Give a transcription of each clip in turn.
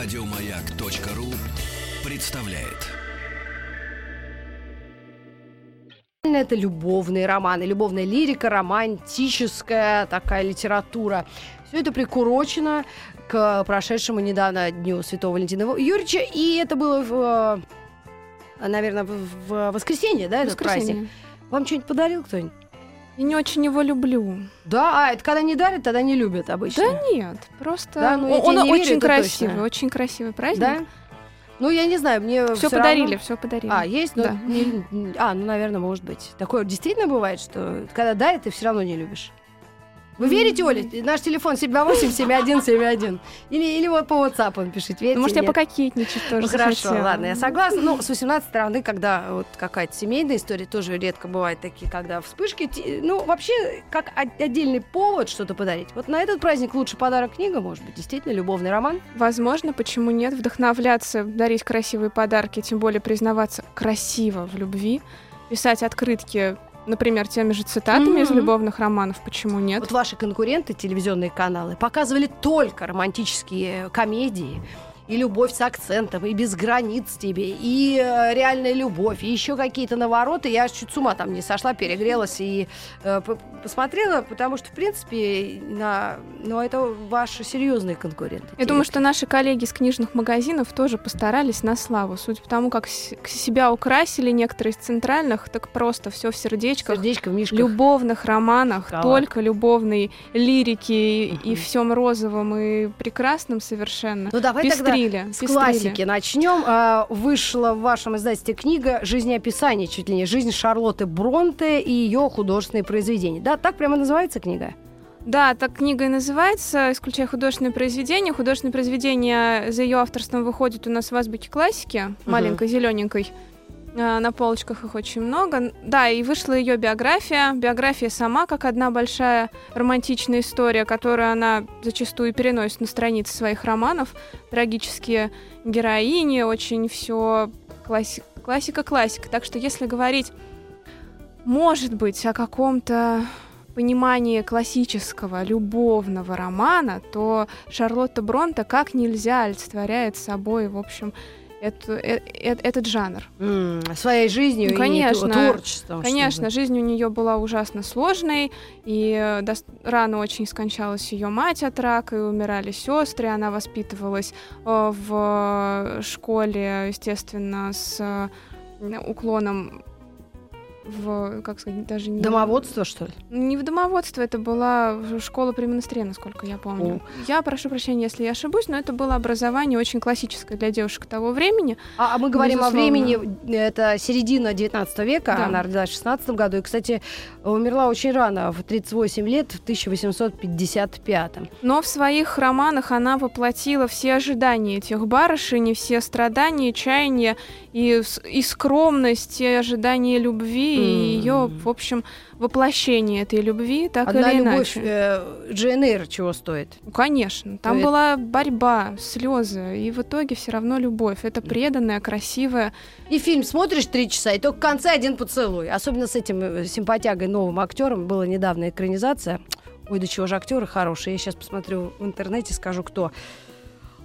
Радиомаяк.ру представляет. Это любовные романы, любовная лирика, романтическая такая литература. Все это прикурочено к прошедшему недавно Дню Святого Валентина Юрьевича. И это было, в, э, наверное, в воскресенье, да, этот праздник? Воскресенье. Вам что-нибудь подарил кто-нибудь? Я не очень его люблю. Да, а это когда не дарят, тогда не любят обычно. Да нет, просто Да, ну, я он, он верю, очень это красивый, точно. очень красивый праздник. Да? Ну, я не знаю, мне Все подарили, равно- все подарили. А, есть? Но Да. не- а, ну, наверное, может быть. Такое действительно бывает, что когда дарят, ты все равно не любишь. Вы верите, Оля? Наш телефон 728-7171. Или, или вот по WhatsApp пишите. Верите, Ну, может, я нет? пококетничать тоже Ну, хорошо, захотела. ладно, я согласна. Ну, с 18 стороны, когда вот какая-то семейная история, тоже редко бывают такие, когда вспышки. Ну, вообще, как отдельный повод что-то подарить. Вот на этот праздник лучше подарок книга, может быть, действительно, любовный роман. Возможно, почему нет, вдохновляться, дарить красивые подарки, тем более признаваться красиво в любви, писать открытки, например, теми же цитатами из Мгм. любовных романов, почему нет? Вот ваши конкуренты, телевизионные каналы, показывали только романтические комедии. И любовь с акцентом, и без границ тебе, и э, реальная любовь, и еще какие-то навороты. Я чуть с ума там не сошла, перегрелась и э, посмотрела, потому что, в принципе, на... ну, это ваши серьезные конкуренты. Я думаю, что наши коллеги из книжных магазинов тоже постарались на славу. Судя по тому, как с- себя украсили некоторые из центральных, так просто все в сердечках. сердечко в мишках. любовных романах, Шоколад. только любовной лирики и- и всем розовым и прекрасным совершенно. Ну, давай тогда пестрили, С пестрили. классики начнем. А, Вышла в вашем издательстве книга «Жизнеописание», чуть ли не «Жизнь Шарлотты Бронте» и ее художественные произведения. Да, так прямо называется книга? Да, так книга и называется, исключая художественные произведения. Художественные произведения за ее авторством выходят у нас в азбуке классики, маленькой, зелененькой. А, На полочках их очень много. Да, и вышла ее биография. Биография сама, как одна большая романтичная история, которую она зачастую переносит на страницы своих романов. Трагические героини, очень все классика-классика. Так что если говорить, может быть, о каком-то понимании классического любовного романа, то Шарлотта Бронте как нельзя олицетворяет собой, в общем, эту- э- э- этот жанр. М, Своей жизнью Ну, и конечно. ту- творчеством. Конечно, жизнь у нее была ужасно сложной, и э, дос- рано очень скончалась ее мать от рака, и умирали сестры. Она воспитывалась э, в школе, естественно, с э, уклоном в, как сказать, даже не... Домоводство, что ли? Не в домоводство, это была школа при монастыре, насколько я помню. Я прошу прощения, если я ошибусь, но это было образование очень классическое для девушек того времени. А, а мы говорим о Безусловно. времени, это середина 19 века, Да. она родилась в 16 году, и, кстати, умерла очень рано, в 38 лет, в 1855. Но в своих романах она воплотила все ожидания этих барышень, и все страдания, чаяния, и, и скромность, и ожидания любви, и ее, в общем, воплощение этой любви, так Одна или любовь иначе. э, чего стоит? Конечно, там Это- была борьба, слезы, и в итоге все равно любовь. Это преданная, красивая, И фильм смотришь три часа, и только в конце один поцелуй. Особенно с этим э, симпатягой новым актером. Была недавно экранизация. Ой, да чего же актеры хорошие. Я сейчас посмотрю в интернете, скажу, кто.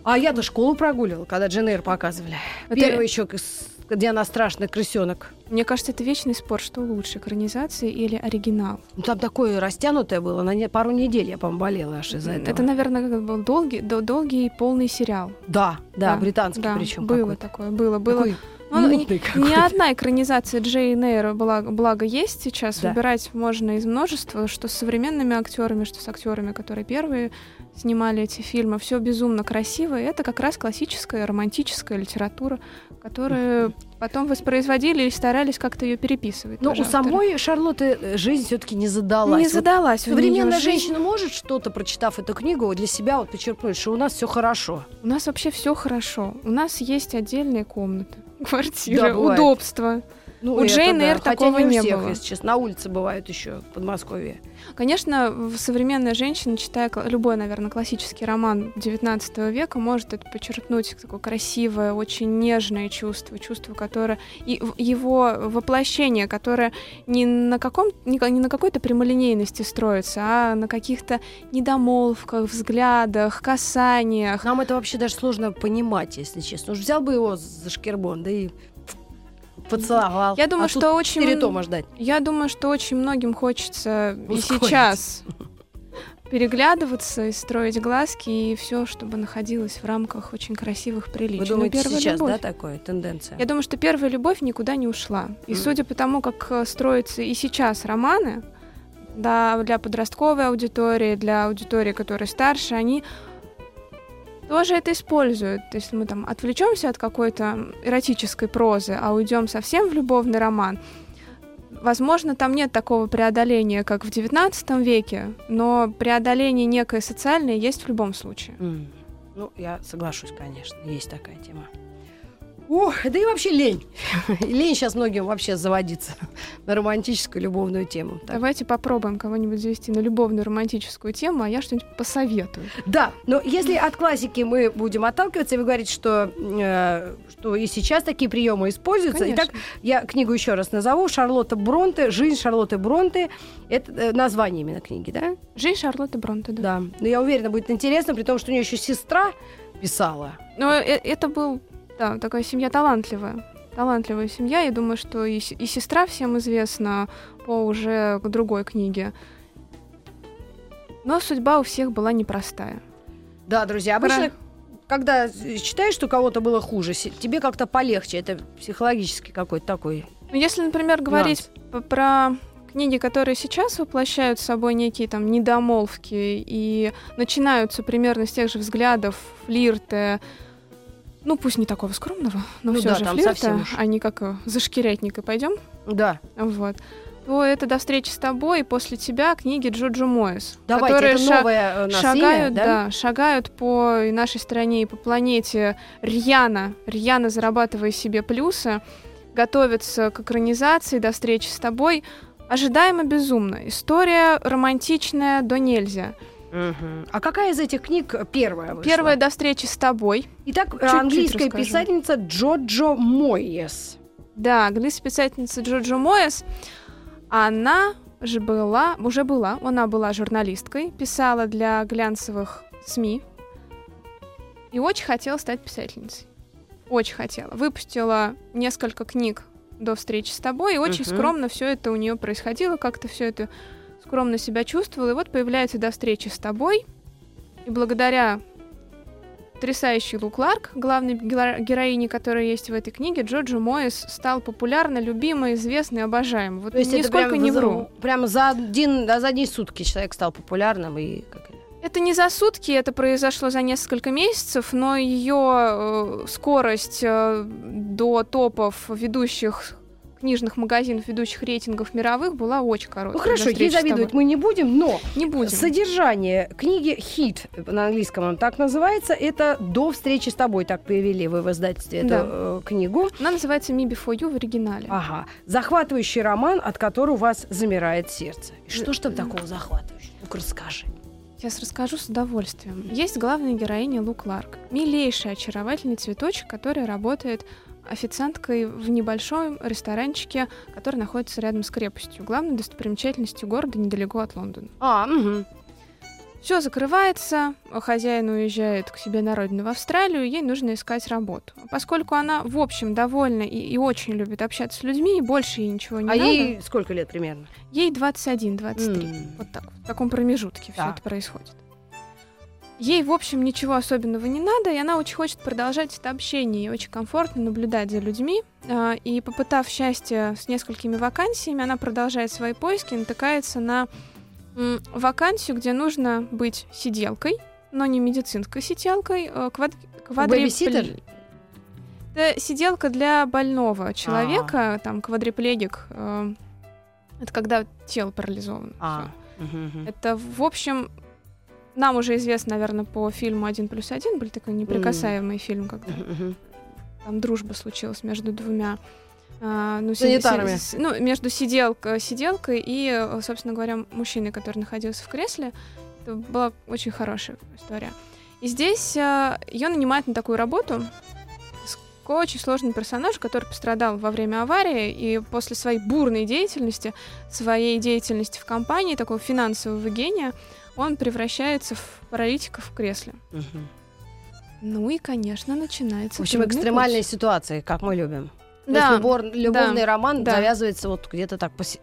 А я до школу прогуливала, когда Джейн Эйр показывали. Это- Первый еще, с- где она страшный крысенок. Мне кажется, это вечный спор, что лучше, экранизация или оригинал. Ну, там такое растянутое было. На не- пару недель я, по-моему, болела аж из-за этого. Это, наверное, был долгий, до- долгий и полный сериал. Да, да, Да, британский Да, причем. было такое, было, было. Такой Ну, ни- Ни какой-то. одна экранизация Джейн Эйр, благо, благо есть сейчас. Да. Выбирать можно из множества, что с современными актерами, что с актерами, которые первые снимали эти фильмы. Все безумно красиво. И это как раз классическая романтическая литература, которую потом воспроизводили и старались как-то ее переписывать. Но тоже у самой Шарлотты э, жизнь все-таки не задалась. не Вот задалась. Современная жизнь. женщина может что-то, прочитав эту книгу, для себя вот подчеркнуть, что у нас все хорошо. У нас вообще все хорошо. У нас есть отдельные комнаты, квартиры, Да, бывает. удобства. Ну, У Джейн да. Эйр такого не у не всех, было. если честно. На улице бывают еще в Подмосковье. Конечно, современная женщина, читая любой, наверное, классический роман XIX века, может это подчеркнуть такое красивое, очень нежное чувство, чувство, которое и его воплощение, которое не на каком не, ка- не на какой-то прямолинейности строится, а на каких-то недомолвках, взглядах, касаниях. Нам это вообще даже сложно понимать, если честно. Уж взял бы его за шкербон, да и поцеловал. Я думаю, А что очень тома ждать. Я думаю, что очень многим хочется и Ускорить. сейчас переглядываться и строить глазки и все, чтобы находилось в рамках очень красивых приличий. Вы думаете, первая сейчас, любовь. да, такое, тенденция? Я думаю, что первая любовь никуда не ушла. И Мгм. судя по тому, как э, строятся и сейчас романы, да, для подростковой аудитории, для аудитории, которая старше, они тоже это используют. То есть мы там отвлечемся от какой-то эротической прозы, а уйдем совсем в любовный роман. Возможно, там нет такого преодоления, как в XIX веке, но преодоление некое социальное есть в любом случае. М. Ну, я соглашусь, конечно, есть такая тема. Ох, да и вообще лень. лень сейчас многим вообще заводиться на романтическую любовную тему. Так. Давайте попробуем кого-нибудь завести на любовную романтическую тему, а я что-нибудь посоветую. Да, но если от классики мы будем отталкиваться, и вы говорите, что, э, что и сейчас такие приемы используются. Конечно. Итак, я книгу еще раз назову. Шарлотта Бронте. Жизнь Шарлотты Бронте. Это э, название именно книги, да? Жизнь Шарлотты Бронте, да. Да. Но я уверена, будет интересно, при том, что у нее еще сестра писала. Но э- это был, да, такая семья талантливая. Талантливая семья. Я думаю, что и, и сестра всем известна по уже другой книге. Но судьба у всех была непростая. Да, друзья, обычно, Про- когда читаешь, что кого-то было хуже, тебе как-то полегче. Это психологически какой-то такой. Ну, если, например, говорить п- про книги, которые сейчас воплощают собой некие там недомолвки и начинаются примерно с тех же взглядов, флирта, ну пусть не такого скромного, но Ну все да, же там флирта, уж. а не как э, за шкирятник и пойдем. Да. Вот. То это до встречи с тобой и после тебя книги Джоджо Моэс, Давайте, которые это ша- новое э, у нас шагают, имя, да? да, шагают по нашей стране и по планете рьяно, рьяно зарабатывая себе плюсы, готовятся к экранизации до встречи с тобой. Ожидаемо безумно. История романтичная до нельзя. А какая из этих книг первая вышла? Первая до встречи с тобой. Итак, Чуть-чуть английская расскажу. писательница Джоджо Мойес. Да, английская писательница Джоджо Моэс. Она же была, уже была, она была журналисткой, писала для глянцевых СМИ и очень хотела стать писательницей. Очень хотела. Выпустила несколько книг до встречи с тобой, и очень Мгм. скромно все это у нее происходило, как-то все это скромно себя чувствовала. И вот появляется до встречи с тобой, и благодаря потрясающий Лу Кларк, главной геро- героине, которая есть в этой книге, Джоджо Моэс стал популярно, любимый, известный, обожаем. Вот То есть нисколько прям не за- вру. Прямо за, один, за одни сутки человек стал популярным и как это? Не за сутки, это произошло за несколько месяцев, но ее скорость э, до топов ведущих книжных магазинов, ведущих рейтингов мировых была очень короткая. Ну хорошо, ей завидовать мы не будем, но не будем. содержание книги «Хит» на английском он так называется, это «До встречи с тобой», так перевели вы в издательстве эту Да. э, книгу. Она называется «Me Before You» в оригинале. Ага. Захватывающий роман, от которого у вас замирает сердце. И что ж там такого захватывающего? Ну-ка расскажи. Сейчас расскажу с удовольствием. Есть главная героиня Лу Кларк. Милейший, очаровательный цветочек, который работает официанткой в небольшом ресторанчике, который находится рядом с крепостью, главной достопримечательностью города недалеко от Лондона. А, угу. Все закрывается, хозяин уезжает к себе на родину в Австралию, ей нужно искать работу. Поскольку она, в общем, довольна и, и очень любит общаться с людьми, и больше ей ничего не А надо, ей сколько лет примерно? ей 21-23. М. Вот так, в таком промежутке все Так. это происходит. Ей, в общем, ничего особенного не надо, и она очень хочет продолжать это общение, ей очень комфортно наблюдать за людьми. а, И попытав счастье с несколькими вакансиями, она продолжает свои поиски, натыкается на вакансию, где нужно быть сиделкой, но не медицинской сиделкой, а квад... квадрипл-? Это сиделка для больного А. человека, там квадриплегик. э, это когда тело парализовано. Мгм. Это, в общем, нам уже известно, наверное, по фильму «Один плюс один», был такой неприкасаемый фильм, когда там дружба случилась между двумя а, ну, си- си- ну, между сиделкой, сиделкой и, собственно говоря, мужчиной, который находился в кресле. Это была очень хорошая история. И здесь ее нанимают на такую работу очень сложный персонаж, который пострадал во время аварии, и после своей бурной деятельности, своей деятельности в компании, такого финансового гения, он превращается в паралитика в кресле. Мгм. Ну и, конечно, начинается В общем, экстремальные путь. ситуации, как мы любим. То Да, есть любор- любовный роман да. завязывается вот где-то так посе-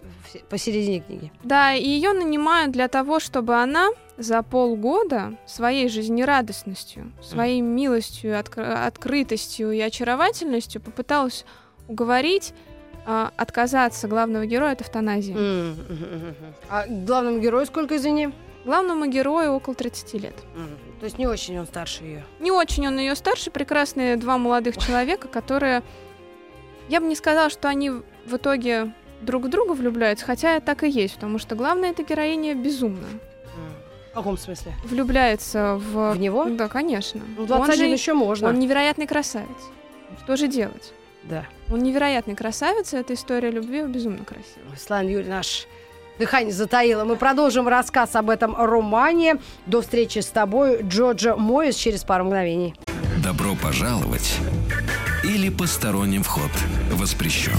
посередине книги. Да, и ее нанимают для того, чтобы она за полгода своей жизнерадостностью, своей милостью, откр- открытостью и очаровательностью попыталась уговорить а, отказаться главного героя от эвтаназии. Мгм. А главному герою сколько, извини? Главному герою около 30 лет. То есть не очень он старше ее. Не очень он ее старше, прекрасные два молодых человека, которые... Я бы не сказала, что они в итоге друг в друга влюбляются, хотя так и есть, потому что главная эта героиня безумна. В каком смысле? Влюбляется в... В него? Да, конечно. Ну, Он 21 же- еще можно. Он невероятный красавец. Что же делать? Да. Он невероятный красавец, и эта история любви безумно красивая. Слава Юрий, наш дыхание затаило. Мы продолжим рассказ об этом романе. До встречи с тобой, Джорджа Моис, через пару мгновений. Добро пожаловать или посторонним вход воспрещен.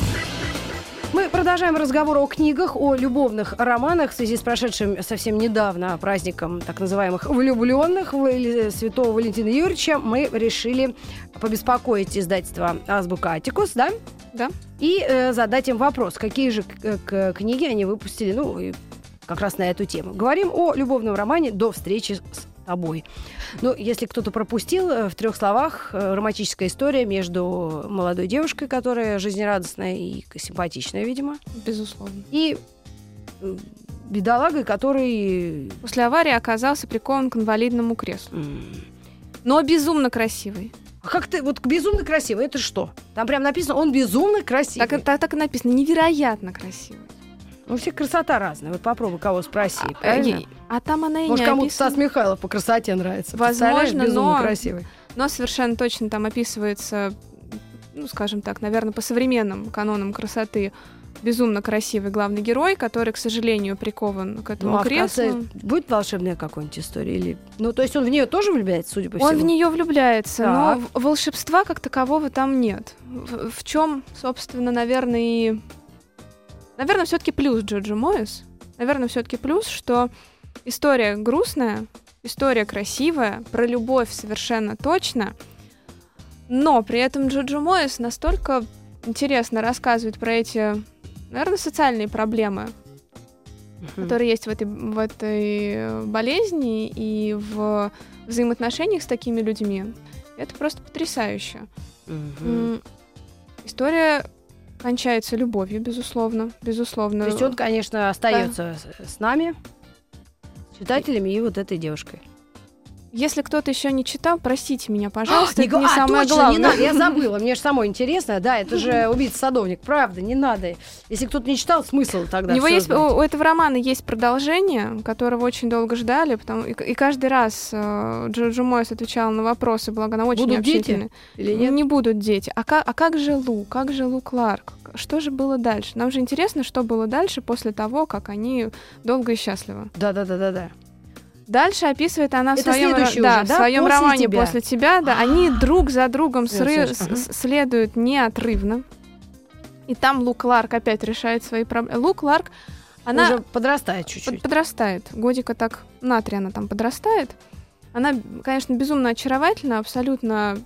Продолжаем разговор о книгах, о любовных романах в связи с прошедшим совсем недавно праздником так называемых влюбленных Святого Валентина Юрьевича. Мы решили побеспокоить издательство Азбука Атикус, да? Да. И э, задать им вопрос, какие же книги они выпустили, ну, как раз на эту тему. Говорим о любовном романе «До встречи с тобой». Ну, если кто-то пропустил, э, в трех словах э, романтическая история между молодой девушкой, которая жизнерадостная и симпатичная, видимо, Безусловно. и э, бедолагой, который... После аварии оказался прикован к инвалидному креслу. м, Но безумно красивый. А как ты... Вот безумно красивый, это что? Там прям написано, он безумно красивый. Так, так, так и написано. Невероятно красивый. У всех красота разная. Вот попробуй кого спроси, А, правильно? а там она и Может, кому-то описана. Стас Михайлов по красоте нравится. Возможно, безумно но- красивый. Но совершенно точно там описывается, ну, скажем так, наверное, по современным канонам красоты безумно красивый главный герой, который, к сожалению, прикован к этому Ну, а в креслу. конце будет волшебная какая-нибудь история? Или... Ну, то есть он в нее тоже влюбляется, судя по Он всему? в нее влюбляется, Так. но в- волшебства как такового там нет. В, чем, собственно, наверное, и... Наверное, все-таки плюс Джоджо Моэс. Наверное, все-таки плюс, что история грустная, история красивая, про любовь совершенно точно, но при этом Джоджо Моэс настолько интересно рассказывает про эти, наверное, социальные проблемы, которые есть в этой, в этой болезни и в взаимоотношениях с такими людьми. Это просто потрясающе. М, История кончается любовью, безусловно. Безусловно. То есть он, конечно, остается с- с нами, с читателями и вот этой девушкой. Если кто-то еще не читал, простите меня, пожалуйста, Не это не а, самое точно, главное. не надо, я забыла. Мне же самой интересно. Да, это же убийца-садовник. Правда, не надо. Если кто-то не читал, смысл тогда У него есть, знать. у, у этого романа есть продолжение, которого очень долго ждали, потому и, и каждый раз э, Джорджо Мойс отвечал на вопросы, благо она очень Будут дети. Или нет? Не будут дети. А как, а как же Лу? Как же Лу Кларк? Что же было дальше? Нам же интересно, что было дальше после того, как они долго и счастливы. Да-да-да-да-да. Дальше описывает она в Это своем, следующий да, уже, в да? своем После романе тебя. после тебя, да, они друг за другом сры- с- следуют неотрывно. И там Лу Кларк опять решает свои проблемы. Лу Кларк, она Уже подрастает под- чуть-чуть. подрастает. Годика так на три она там подрастает. Она, конечно, безумно очаровательна, абсолютно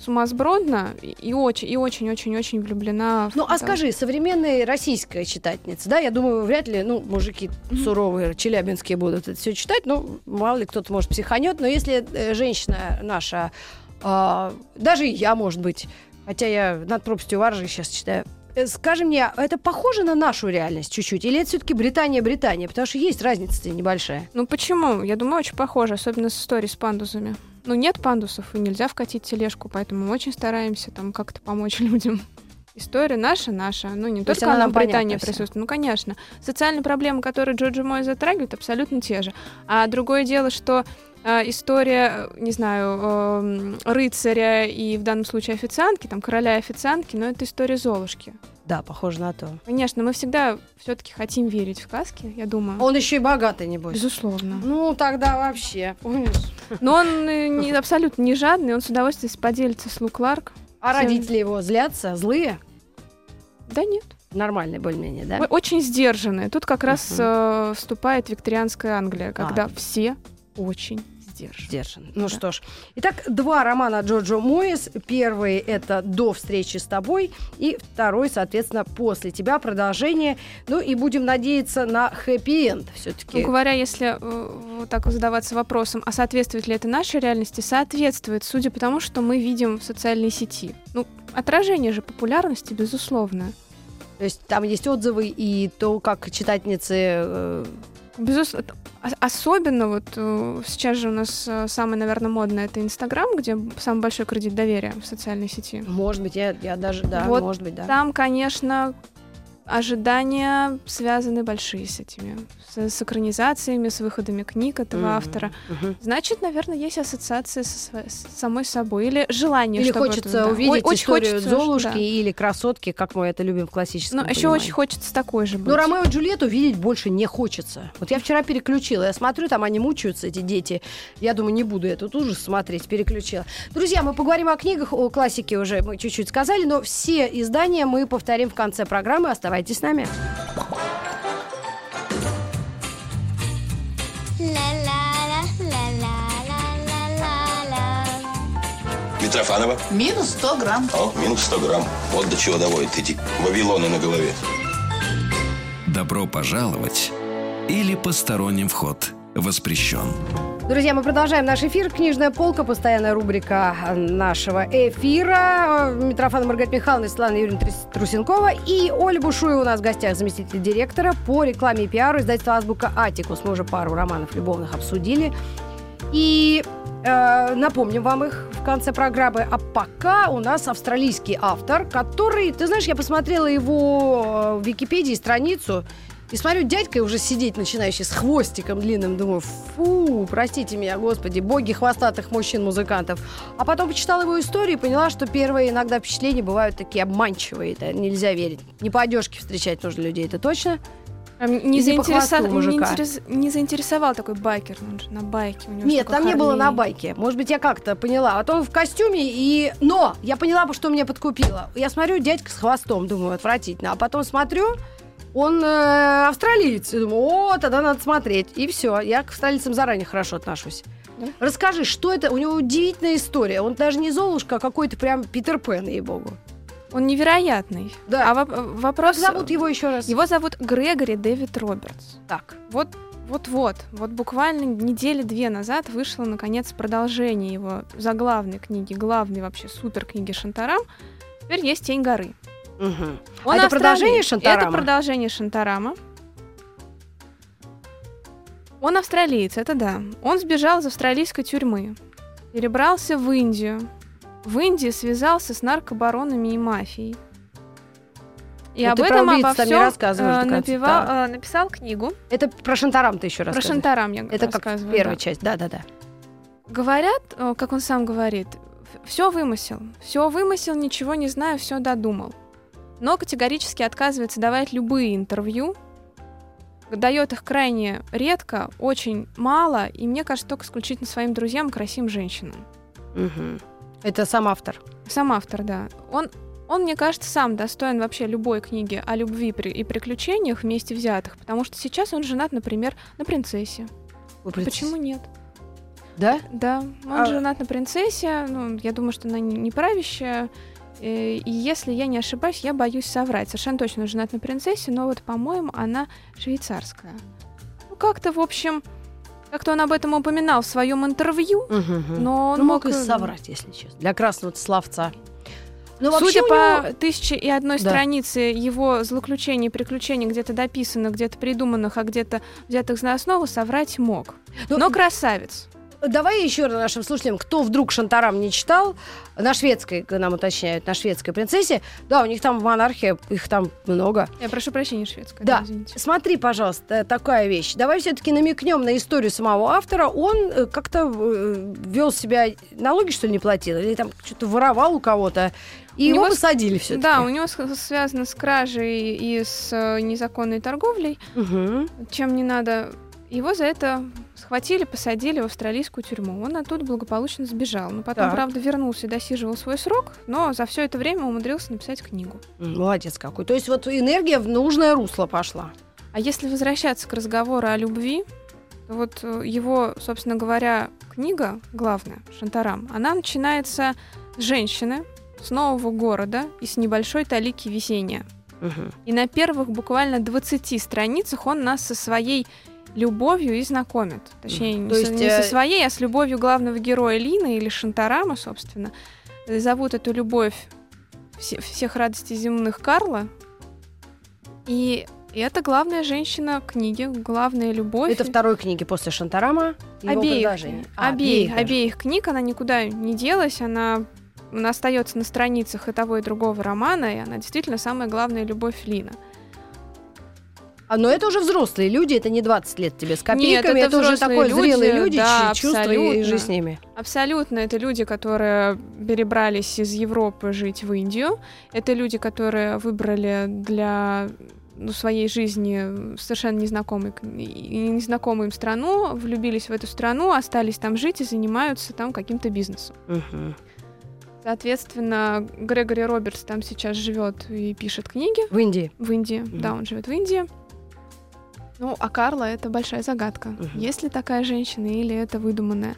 сумасбродна и- и очень, и очень-очень-очень влюблена. в Ну, а скажи, современная российская читательница, да, я думаю, вряд ли, ну, мужики суровые, челябинские будут это все читать, ну, мало ли кто-то, может, психанет, но если э, женщина наша, а, даже и я, может быть, хотя я над пропастью Варжи сейчас читаю, э, скажи мне, это похоже на нашу реальность чуть-чуть, или это все-таки Британия-Британия, потому что есть разница небольшая. Ну почему? Я думаю, очень похоже, особенно с историей с пандусами. Ну, нет пандусов, и нельзя вкатить тележку, поэтому мы очень стараемся там как-то помочь людям. История наша, наша. Ну, не То только она в Британии присутствует. Ну, конечно. Социальные проблемы, которые Джорджи Мой затрагивает, абсолютно те же. А другое дело, что э, история, э, не знаю, эм, рыцаря и в данном случае официантки, там, короля официантки, но это история Золушки. Да, похоже на то. Конечно, мы всегда все-таки хотим верить в сказки, я думаю. Он еще и богатый, небось. Безусловно. Ну, тогда вообще, помнишь? Но он э, не, абсолютно не жадный, он с удовольствием поделится с Лу Кларк. А Всем- родители его злятся, злые? Да нет. Нормальные более-менее, да? Очень сдержанные. Тут как раз Мгм. э, вступает викторианская Англия, когда А. все очень сдержаны. Сдержан. Ну Да. что ж. Итак, два романа Джоджо Моис. Первый это «До встречи с тобой», и второй, соответственно, «После тебя». Продолжение. Ну и будем надеяться на хэппи-энд Ну, все-таки. говоря, если э, вот так задаваться вопросом, а соответствует ли это нашей реальности, соответствует, судя по тому, что мы видим в социальной сети. Ну, отражение же популярности, безусловно. То есть там есть отзывы и то, как читательницы... э, Безусловно. Особенно вот э, сейчас же у нас э, самый, наверное, модный это Инстаграм, где самый большой кредит доверия в социальной сети. может быть, я, я даже... Да, Вот может быть, да. Там, конечно, ожидания связаны большие с этими, с, с экранизациями, с выходами книг этого Мгм, автора. мгм. Значит, наверное, есть ассоциация со с самой собой или желание, Или чтобы хочется это, да. увидеть Ой, очень историю хочется, Золушки да. или красотки, как мы это любим в классическом Но еще очень хочется такой же быть. Но Ромео и Джульетту видеть больше не хочется. Вот я вчера переключила. Я смотрю, там они мучаются, эти дети. Я думаю, не буду этот ужас смотреть. Переключила. Друзья, мы поговорим о книгах, о классике уже мы чуть-чуть сказали, но все издания мы повторим в конце программы. Оставайтесь с нами. Митрофанова. Минус 100 грамм. О, минус 100 грамм. Вот до чего доводят эти вавилоны на голове. Добро пожаловать или посторонним вход воспрещен. Друзья, мы продолжаем наш эфир. Книжная полка, постоянная рубрика нашего эфира. Митрофан Маргарита Михайловна, Светлана Юрьевна Трус- Трусенкова и Оля Бушуева у нас в гостях, заместитель директора по рекламе и пиару издательства «Азбука Атикус». Мы уже пару романов любовных обсудили. И э, напомним вам их в конце программы. А пока у нас австралийский автор, который, ты знаешь, я посмотрела его э, в Википедии страницу, и смотрю, дядька уже сидеть начинающий с хвостиком длинным. Думаю, фу, простите меня, господи, боги хвостатых мужчин-музыкантов. А потом почитала его историю и поняла, что первые иногда впечатления бывают такие обманчивые. Это нельзя верить. Не по одежке встречать нужно людей, это точно. Не, заинтересо- не интерес- не заинтересовал такой байкер, он же на байке. У него Нет, там не было Харлей. на байке. Может быть, я как-то поняла. А то он в костюме и... Но! Я поняла, что меня подкупило. Я смотрю, дядька с хвостом, думаю, отвратительно. А потом смотрю, он э, австралиец. И думаю, о, тогда надо смотреть. И все. Я к австралийцам заранее хорошо отношусь. Да? Расскажи, что это? У него удивительная история. Он даже не Золушка, а какой-то прям Питер Пен, ей-богу. Он невероятный. Да. А воп- вопрос... Как зовут его еще раз? Его зовут Грегори Дэвид Робертс. Так. Вот, вот-вот, вот буквально недели две назад вышло, наконец, продолжение его заглавной книги, главной вообще супер книги Шантарам. Теперь есть «Тень горы». Мгм. Он А это продолжение Шантарама? Это продолжение Шантарама. Он австралиец, это да. Он сбежал из австралийской тюрьмы, перебрался в Индию. В Индии связался с наркобаронами и мафией. И Ну, об этом обо всем конца. напевал- э, написал книгу Это про Шантарам ты еще раз про Шантарам. Я Это как первая да. часть. Да-да-да. Говорят, э, как он сам говорит, все вымысел. Все вымысел, ничего не знаю, все додумал. Но категорически отказывается давать любые интервью. Дает их крайне редко, очень мало, и мне кажется, только исключительно своим друзьям и красивым женщинам. Мгм. Это сам автор. Сам автор, да. Он, он, мне кажется, сам достоин вообще любой книги о любви при- и приключениях вместе взятых, потому что сейчас он женат, например, на принцессе. Вы принцесса. Почему нет? Да? Да, он А- женат на принцессе. Ну, я думаю, что она не правящая. Э, И если я не ошибаюсь, я боюсь соврать. Совершенно точно женат на принцессе, но вот, по-моему, она швейцарская. Ну, как-то, в общем, как-то он об этом упоминал в своем интервью, Мгм. но он Ну, мог и э, соврать, если честно. Для красного словца. Но Судя по него- тысяче и одной Да. странице его злоключений и приключений где-то дописанных, где-то придуманных, а где-то взятых за основу, соврать мог. Ну, Но красавец. Давай еще раз нашим слушателям, кто вдруг Шантарам не читал, на шведской, нам уточняют, на шведской принцессе, да, у них там монархия, их там много. Я прошу прощения, шведская. Да, извините. смотри, пожалуйста, такая вещь. Давай все-таки намекнем на историю самого автора. Он э, как-то э, вел себя, налоги что ли не платил, или там что-то воровал у кого-то, и У его него посадили все-таки. Да, у него связано с кражей и с э, незаконной торговлей, чем не надо. Его за это схватили, посадили в австралийскую тюрьму. Он оттуда благополучно сбежал. Но потом, Так. правда, вернулся и досиживал свой срок, но за все это время умудрился написать книгу. Молодец какой. То есть вот энергия в нужное русло пошла. А если возвращаться к разговору о любви, то вот э, его, собственно говоря, книга главная, Шантарам, она начинается с женщины, с нового города и с небольшой талики весенняя. И на первых буквально 20 страницах он нас со своей любовью и знакомит. Точнее, Мгм. не, То со, есть, не со э, своей, а с любовью главного героя Лины или Шантарама, собственно. Зовут эту любовь все- всех радостей земных Карла. И это главная женщина книги, главная любовь. Это второй книги после Шантарама. Обеих. А, обеих, даже. обеих книг, она никуда не делась, она, она остается на страницах и того, и другого романа, и она действительно самая главная любовь Лина. А, но это уже взрослые люди, это не 20 лет тебе с копейками, это уже взрослые такой люди, зрелые люди, да, чувства и жизнь с ними. Абсолютно, это люди, которые перебрались из Европы жить в Индию, это люди, которые выбрали для ну, своей жизни совершенно незнакомый, незнакомую им страну, влюбились в эту страну, остались там жить и занимаются там каким-то бизнесом. Мгм. Соответственно, Грегори Робертс там сейчас живет и пишет книги В Индии. в Индии. Мгм. Да, он живет в Индии. Ну, а Карла это большая загадка. Мгм. Есть ли такая женщина или это выдуманная?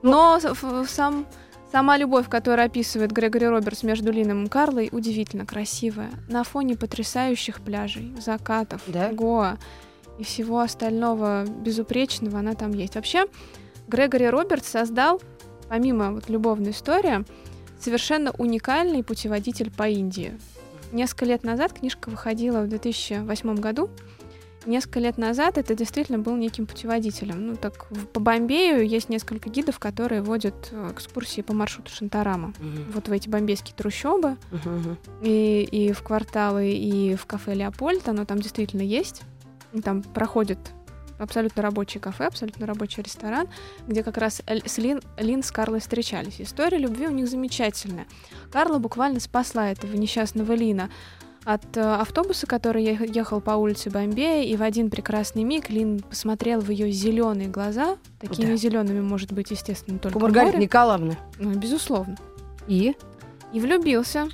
Но с- ф- сам, сама любовь, которую описывает Грегори Робертс между Лином и Карлой, удивительно красивая. На фоне потрясающих пляжей, закатов, Да? Гоа и всего остального безупречного она там есть. Вообще, Грегори Робертс создал, помимо вот любовной истории, совершенно уникальный путеводитель по Индии. Несколько лет назад книжка выходила в 2008 году. Несколько лет назад это действительно был неким путеводителем. Ну, так, по Бомбею есть несколько гидов, которые водят э, экскурсии по маршруту Шантарама. Мгм. Вот в эти бомбейские трущобы, Мгм. и, и в кварталы, и в кафе Леопольд, оно там действительно есть. Там проходит абсолютно рабочий кафе, абсолютно рабочий ресторан, где как раз с Лин, Лин с Карлой встречались. История любви у них замечательная. Карла буквально спасла этого несчастного Лина от э, автобуса, который ех- ехал по улице Бомбея, и в один прекрасный миг Лин посмотрел в ее зеленые глаза. Такими Да. зелеными может быть, естественно, только У Маргариты море. Николаевны. Ну, безусловно. И? И влюбился.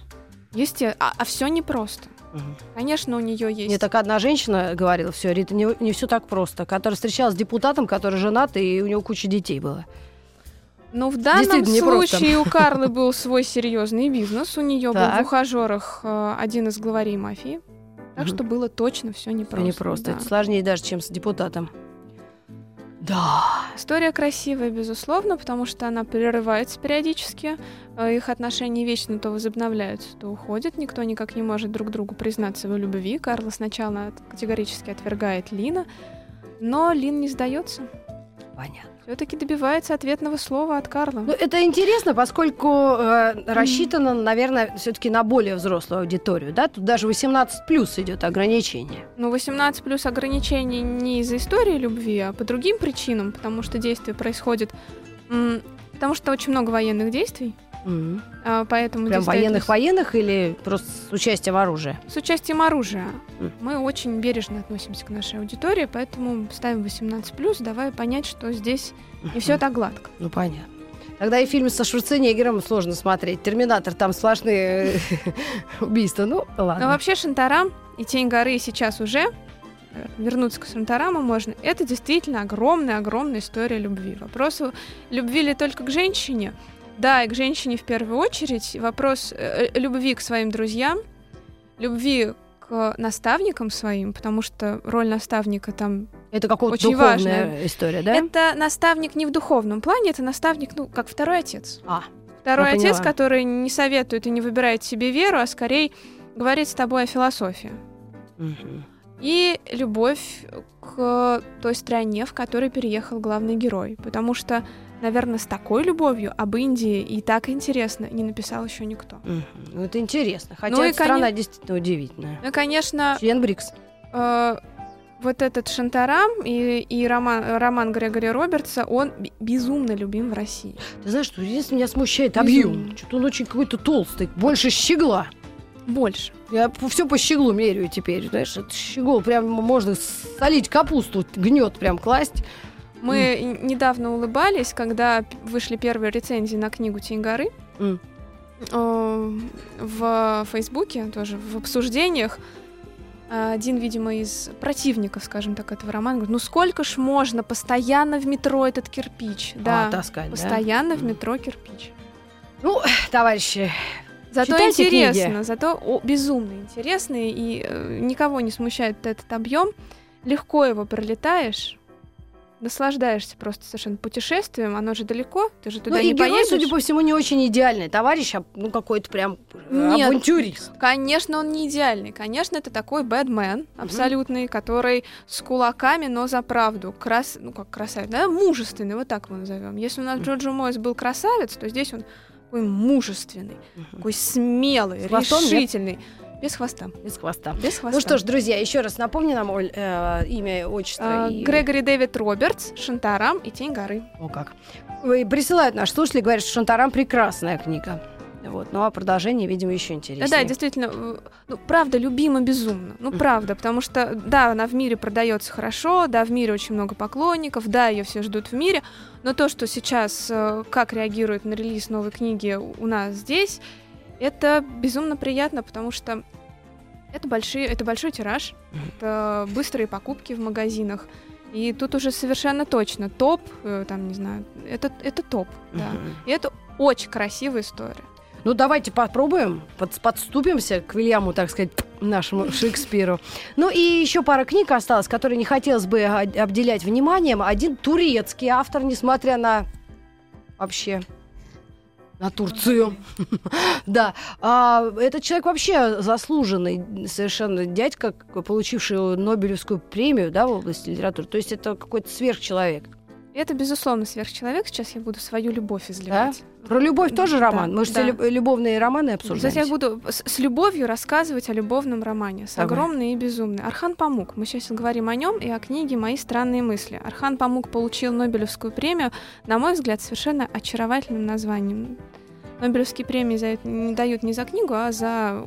Есте... А, все непросто. Мгм. Конечно, у нее есть. Мне так одна женщина говорила, все, Рита, не, не все так просто, которая встречалась с депутатом, который женат, и у него куча детей было. Но в данном непросто. случае у Карлы был свой серьезный бизнес. У нее был в ухажерах э, один из главарей мафии. Так что было точно все непросто. не просто. да. Это сложнее даже, чем с депутатом. Да. История красивая, безусловно, потому что она прерывается периодически. Э, Их отношения вечно то возобновляются, то уходят. Никто никак не может друг другу признаться в любви. Карла сначала категорически отвергает Лина, но Лин не сдается. Понятно. Все-таки добивается ответного слова от Карла. Ну, это интересно, поскольку э, рассчитано, наверное, все-таки на более взрослую аудиторию, да? Тут даже 18 плюс идет ограничение. Ну, 18 плюс ограничений не из-за истории любви, а по другим причинам, потому что действие происходит... м, Потому что очень много военных действий, А, поэтому... Прям военных-военных или просто с участием оружия? С участием оружия. Мгм. Мы очень бережно относимся к нашей аудитории, поэтому ставим 18+, давая понять, что здесь не все так гладко. Ну, понятно. Тогда и фильм со Шварценеггером сложно смотреть. Терминатор, там сплошные убийства. Ну, ладно. Но вообще Шантарам и Тень горы сейчас уже э, вернуться к Шантараму можно. Это действительно огромная-огромная история любви. Вопрос любви ли только к женщине? Да, и к женщине в первую очередь. Вопрос э, э, любви к своим друзьям, любви к наставникам своим, потому что роль наставника там Это какая-то очень духовная важная. история, да? Это наставник не в духовном плане, это наставник, ну, как второй отец. А, Второй Я отец, поняла. который не советует и не выбирает себе веру, а скорее говорит с тобой о философии. и любовь к той стране, в которой переехал главный герой. Потому что, наверное, с такой любовью об Индии и так интересно не написал еще никто. Мгм. Ну, это интересно. Хотя Ну и, страна действительно удивительная. Ну, и, конечно, Член БРИКС. э, вот этот Шантарам и, и роман, роман Грегори Робертса, он безумно любим в России. Ты знаешь, что единственное меня смущает объем. Что-то он очень какой-то толстый. Больше щегла. Больше. Я все по щеглу меряю теперь. Знаешь, это щегол прям можно солить капусту, гнет прям класть. Мы н- недавно улыбались, когда вышли первые рецензии на книгу Тиньгары. М. Э, В Фейсбуке тоже, в обсуждениях. э, Один, видимо, из противников, скажем так, этого романа говорит, ну сколько ж можно постоянно в метро этот кирпич? Да, А, таскать, да? постоянно в М. метро кирпич. Ну, товарищи, Зато Читайте интересно, книги. зато о, безумно интересно, и э, никого не смущает этот объем. Легко его пролетаешь, наслаждаешься просто совершенно путешествием, оно же далеко, ты же туда ну не и герой, поедешь. судя по всему, не очень идеальный товарищ, а ну какой-то прям Нет. авантюрист. Конечно, он не идеальный. Конечно, это такой бэдмен абсолютный, который с кулаками, но за правду. Крас... Ну, как красавец, да? Мужественный, вот так его назовем. Если у нас Мгм. Джорджо Мойс был красавец, то здесь он такой мужественный, Мгм. такой смелый, С хвостом, нет? Без хвоста. Без хвоста. Без хвоста. Ну что ж, друзья, еще раз напомни нам Оль, э, имя, отчество. А, и- Грегори Дэвид Робертс, Шантарам и Тень горы. О, как. Ой, Присылают наши слушатели, говорят, что Шантарам прекрасная книга. Вот. Ну а продолжение, видимо, еще интереснее. Да, да, действительно, э, ну, правда, любима безумно. Ну, правда, потому что, да, она в мире продается хорошо, да, в мире очень много поклонников, да, ее все ждут в мире, но то, что сейчас, э, как реагируют на релиз новой книги у нас здесь, это безумно приятно, потому что это, большие, это большой тираж, это быстрые покупки в магазинах. И тут уже совершенно точно топ, э, там, не знаю, это, это топ, да. Мгм. И это очень красивая история. Ну, давайте попробуем, под- подступимся к Вильяму, так сказать, нашему Шекспиру. Ну, и еще пара книг осталось, которые не хотелось бы обделять вниманием. Один турецкий автор, несмотря на вообще на Турцию. Да. А, этот человек вообще заслуженный совершенно дядька, получивший Нобелевскую премию да, в области литературы. То есть это какой-то сверхчеловек. Это, безусловно, сверхчеловек. Сейчас я буду свою любовь изливать. Про любовь тоже Да, роман? Мы же да. все люб- любовные романы Сейчас обсуждаем. я буду с, с любовью рассказывать о любовном романе. С Давай. огромной и безумной. Архан Памук. Мы сейчас говорим о нем и о книге «Мои странные мысли». Архан Памук получил Нобелевскую премию, на мой взгляд, совершенно очаровательным названием. Нобелевские премии за это не дают не за книгу, а за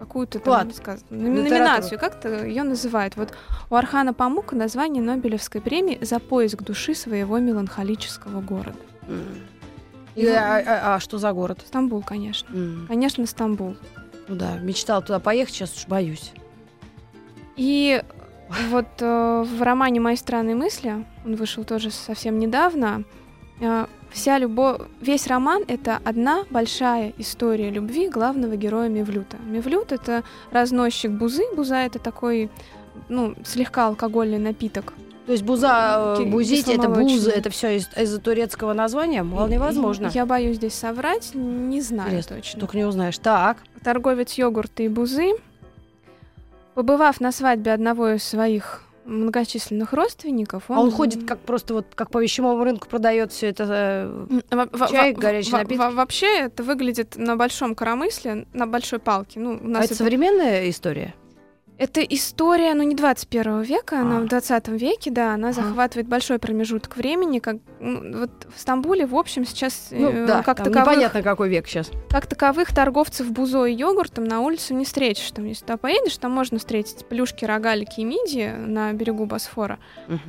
какую-то там, Вклад. сказ- номинацию, как-то ее называют. Вот у Архана Памука название Нобелевской премии «За поиск души своего меланхолического города». М. И, а, а- а что за город? Стамбул, конечно. М. Конечно, Стамбул. Ну да, мечтала туда поехать, сейчас уж боюсь. И вот э, в романе «Мои странные мысли», он вышел тоже совсем недавно, э, вся любовь, весь роман — это одна большая история любви главного героя Мевлюта. Мевлют — это разносчик бузы. Буза — это такой, ну, слегка алкогольный напиток. То есть буза, э, Ки- бузить, это буза, это все из, из-за турецкого названия? Вполне возможно. Я боюсь здесь соврать, не знаю Интересно, точно. Только не узнаешь. Так. торговец йогурта и бузы, побывав на свадьбе одного из своих многочисленных родственников, он, А он ходит как просто вот как по вещевому рынку продает все это. э, во- чай, во- горячие во- напитки? во- Вообще это выглядит на большом коромысле, на большой палке. Ну, у А нас это это, современная история? Это история, ну, не 21 века, она А. в 20 веке, да, она Ага. захватывает большой промежуток времени. Как, ну, вот в Стамбуле, в общем, сейчас Ну э, да, как, там таковых, непонятно какой век сейчас. как таковых торговцев бузой и йогуртом на улице не встретишь. Там, если туда поедешь, там можно встретить плюшки, рогалики и мидии на берегу Босфора.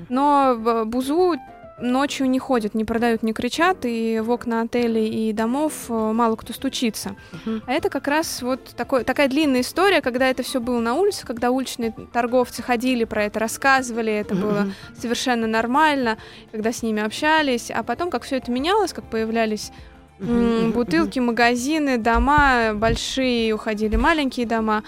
Но в бузу ночью не ходят, не продают, не кричат, и в окна отелей и домов э, мало кто стучится. Мгм. А это как раз вот такой, такая длинная история, когда это все было на улице, когда уличные торговцы ходили про это, рассказывали, это было Мгм. совершенно нормально, когда с ними общались, а потом, как все это менялось, как появлялись бутылки, магазины, дома большие, уходили маленькие дома.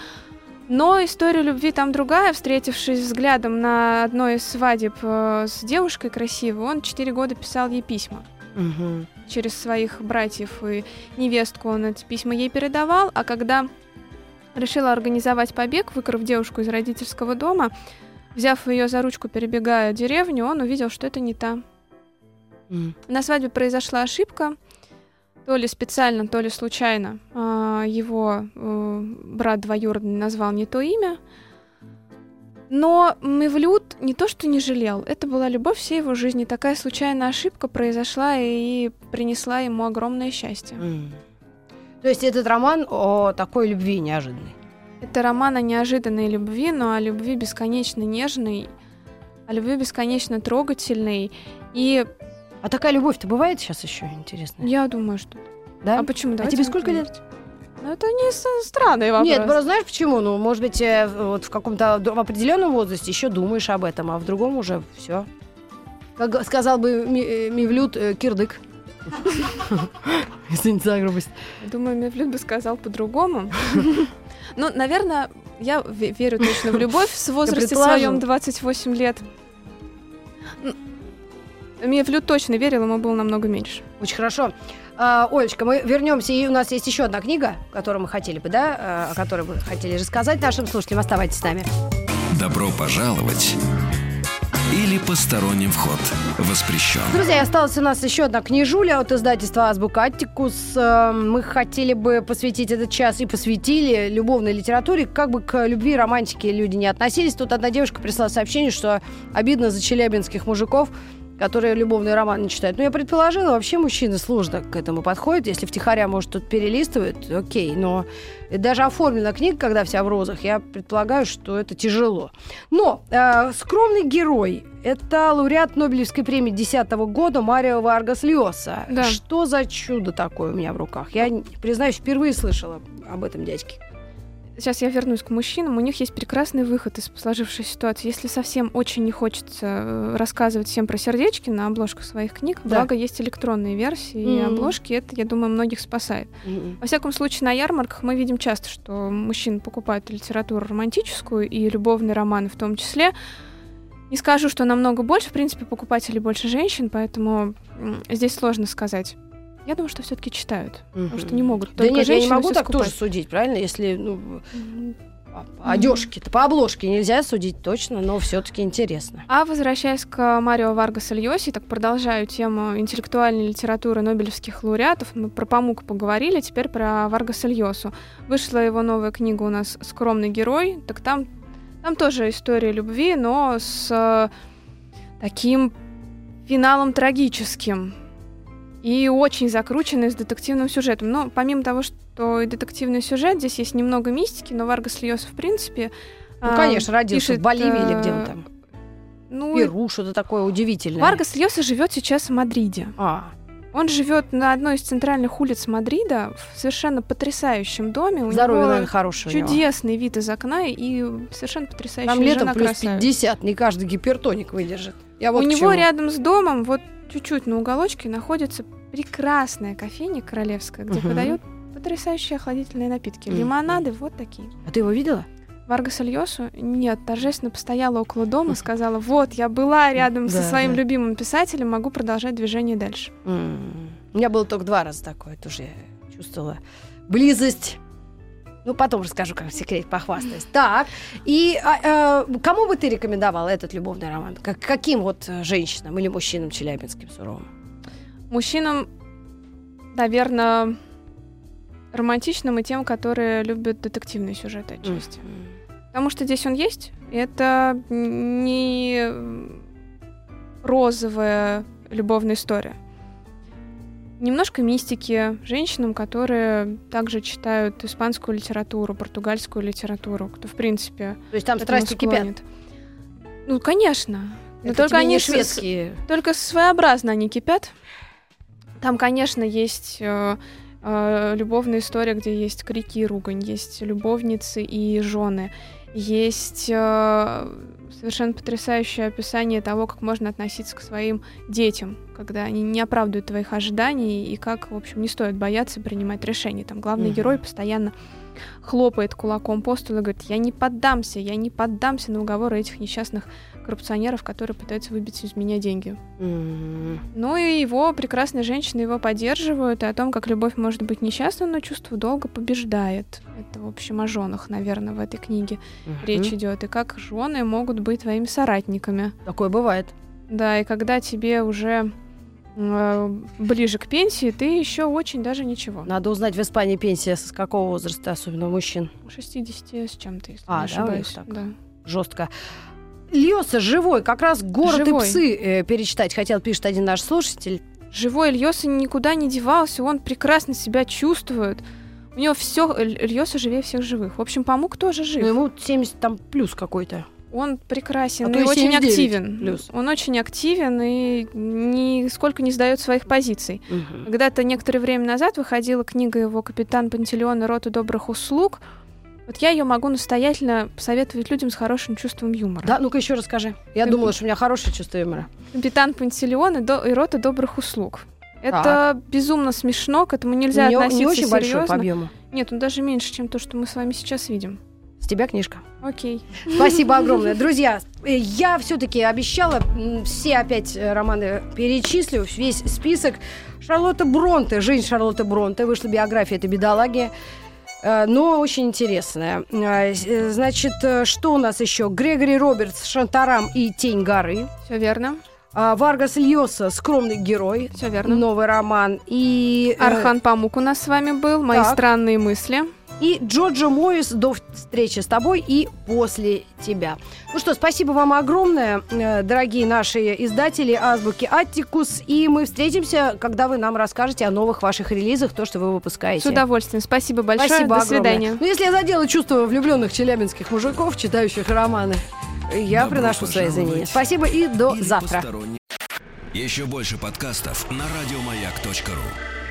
Но история любви там другая. Встретившись взглядом на одной из свадеб э, с девушкой красивой, он четыре года писал ей письма. мгм. Через своих братьев и невестку он эти письма ей передавал, а когда решила организовать побег, выкрав девушку из родительского дома. Взяв ее за ручку, перебегая деревню, он увидел, что это не та. М. На свадьбе произошла ошибка, то ли специально, то ли случайно. А, Его э, брат двоюродный назвал не то имя. Но Мевлюд не то что не жалел, это была любовь всей его жизни. Такая случайная ошибка произошла и принесла ему огромное счастье. М. То есть этот роман о такой любви неожиданной. Это роман о неожиданной любви, но о любви бесконечно нежной, о любви бесконечно трогательной. И А такая любовь-то бывает сейчас еще, интересно? я думаю, что... Да? А почему? А Давайте тебе сколько лет? Ну, это не странный вопрос. Нет, просто знаешь почему? Ну, может быть, э, вот в каком-то в определенном возрасте еще думаешь об этом, а в другом уже все. Как сказал бы э, Мивлют, э, кирдык. Извините за грубость. Думаю, Мевлюд бы сказал по-другому. Ну, наверное, я ве- верю точно в любовь с возрасте своем 28 лет. М, Мевлюд точно верил, ему было намного меньше. Очень хорошо. А, Олечка, мы вернемся, и у нас есть еще одна книга, которую мы хотели бы, да, э, о которой мы хотели рассказать нашим слушателям. Оставайтесь с нами. Добро пожаловать или посторонним вход воспрещен. Друзья, осталась у нас еще одна книжуля от издательства «Азбука Аттикус». Э, Мы хотели бы посвятить этот час и посвятили любовной литературе. Как бы к любви и романтике люди не относились. Тут одна девушка прислала сообщение, что обидно за челябинских мужиков, которые любовный роман не читают. Ну, я предположила, вообще мужчины сложно к этому подходят. Если втихаря, может, тут перелистывают, окей. Но даже оформлена книга, когда вся в розах, я предполагаю, что это тяжело. Но э, скромный герой – это лауреат Нобелевской премии 2010 года Марио Варгас Льоса. Да. Что за чудо такое у меня в руках? Я, признаюсь, впервые слышала об этом дядьке. Сейчас я вернусь к мужчинам. У них есть прекрасный выход из сложившейся ситуации. Если совсем очень не хочется э, рассказывать всем про сердечки на обложках своих книг, Да. благо есть электронные версии и Мгм. обложки, это, я думаю, многих спасает. Во всяком случае, на ярмарках мы видим часто, что мужчины покупают литературу романтическую и любовные романы в том числе. Не скажу, что намного больше, в принципе, покупателей больше женщин, поэтому здесь сложно сказать. Я думаю, что все-таки читают, потому что не могут Да только нет, я не могу так скупать. тоже судить, правильно? Если ну, М, по- по одежке-то, по обложке нельзя судить точно, но все-таки интересно. А возвращаясь к Марио Варгаса Льоси, так продолжаю тему интеллектуальной литературы нобелевских лауреатов. Мы про Памука поговорили, теперь про Варгаса Льосу. Вышла его новая книга у нас «Скромный герой». Так там, там тоже история любви, но с э, таким финалом трагическим и очень закрученный с детективным сюжетом. Но помимо того, что и детективный сюжет, здесь есть немного мистики, но Варгас Льоса, в принципе... Ну, а, конечно, родился пишет, в Боливии или э, где он там. Ну, Перу, что-то такое удивительное. Варгас Льоса живет сейчас в Мадриде. А, Он живет на одной из центральных улиц Мадрида в совершенно потрясающем доме. У здоровье, него наверное, хорошее чудесный вид из окна и совершенно потрясающая Там летом жена плюс красавица. 50, не каждый гипертоник выдержит. Я вот У него чему. рядом с домом, вот чуть-чуть на уголочке, находится прекрасная кофейня королевская, где Мгм. подают потрясающие охладительные напитки. Лимонады вот такие. А ты его видела? Варгаса Льосу нет, торжественно постояла около дома, сказала, вот, я была рядом со своим да. любимым писателем, могу продолжать движение дальше. У меня было только два раза такое, тоже я чувствовала близость. Ну, потом расскажу, как в секрете похвастаюсь. Так, и а, э, кому бы ты рекомендовала этот любовный роман? Как, каким вот женщинам или мужчинам челябинским суровым? Мужчинам, наверное, романтичным и тем, которые любят детективные сюжеты отчасти. М. Потому что здесь он есть. и Это не розовая любовная история. Немножко мистики женщинам, которые также читают испанскую литературу, португальскую литературу, кто, в принципе, То есть там страсти кипят. Ну, конечно. Но Это только они с- шведские. только своеобразно они кипят. Там, конечно, есть э, э, любовная история, где есть крики и ругань, есть любовницы и жены, есть э, совершенно потрясающее описание того, как можно относиться к своим детям, когда они не оправдывают твоих ожиданий и как, в общем, не стоит бояться принимать решения. Там главный Мгм. герой постоянно хлопает кулаком по столу и говорит, я не поддамся, я не поддамся на уговоры этих несчастных коррупционеров, которые пытаются выбить из меня деньги. Ну и его прекрасные женщины его поддерживают, и о том, как любовь может быть несчастна, но чувство долга побеждает. Это, в общем, о женах, наверное, в этой книге речь идет. И как жены могут быть твоими соратниками. Такое бывает. Да, и когда тебе уже э, ближе к пенсии, ты еще очень даже ничего. Надо узнать в Испании пенсия с какого возраста, особенно у мужчин. 60 с чем-то, если А, не да, ошибаюсь. так? Да. Жестко. Льоса живой, как раз город Живой. и псы э, перечитать хотел, пишет один наш слушатель. Живой Ильёса никуда не девался, он прекрасно себя чувствует. У него все, Ильёса живее всех живых. В общем, Памук тоже жив. Ну, ему 70 там плюс какой-то. Он прекрасен А и очень 79 активен. плюс. Он очень активен и нисколько не сдает своих позиций. Когда-то некоторое время назад выходила книга его «Капитан Пантелеон и рота добрых услуг». Вот я ее могу настоятельно посоветовать людям с хорошим чувством юмора. Да, ну-ка еще расскажи. Я Ты- думала, что у меня хорошее чувство юмора. Капитан Пантелеон и, до- и рота добрых услуг. Это безумно смешно, к этому нельзя не, относиться не очень большой серьезно. по объему. Нет, он даже меньше, чем то, что мы с вами сейчас видим. С тебя книжка. Окей. Спасибо огромное. Друзья, э, я все-таки обещала, все опять э, романы перечислю, весь список. Шарлотта Бронте, жизнь Шарлотты Бронте, вышла биография этой бедолаги. Э, Но очень интересная. Э, э, Значит, что у нас еще? Грегори Робертс, Шантарам и Тень горы. Все верно. А, Варгас Льоса, Скромный герой. Все верно. Новый роман. И, Архан Памук у нас с вами был. Мои так. странные мысли. И Джорджо Моис до встречи с тобой и после тебя. Ну что, спасибо вам огромное, э, дорогие наши издатели Азбуки Аттикус. И мы встретимся, когда вы нам расскажете о новых ваших релизах, то, что вы выпускаете. С удовольствием. Спасибо большое. Спасибо До огромное. свидания. Ну, если я задела чувство влюбленных челябинских мужиков, читающих романы, я Добро приношу свои извинения. Спасибо и до Или завтра. Еще больше подкастов на радиомаяк.ру.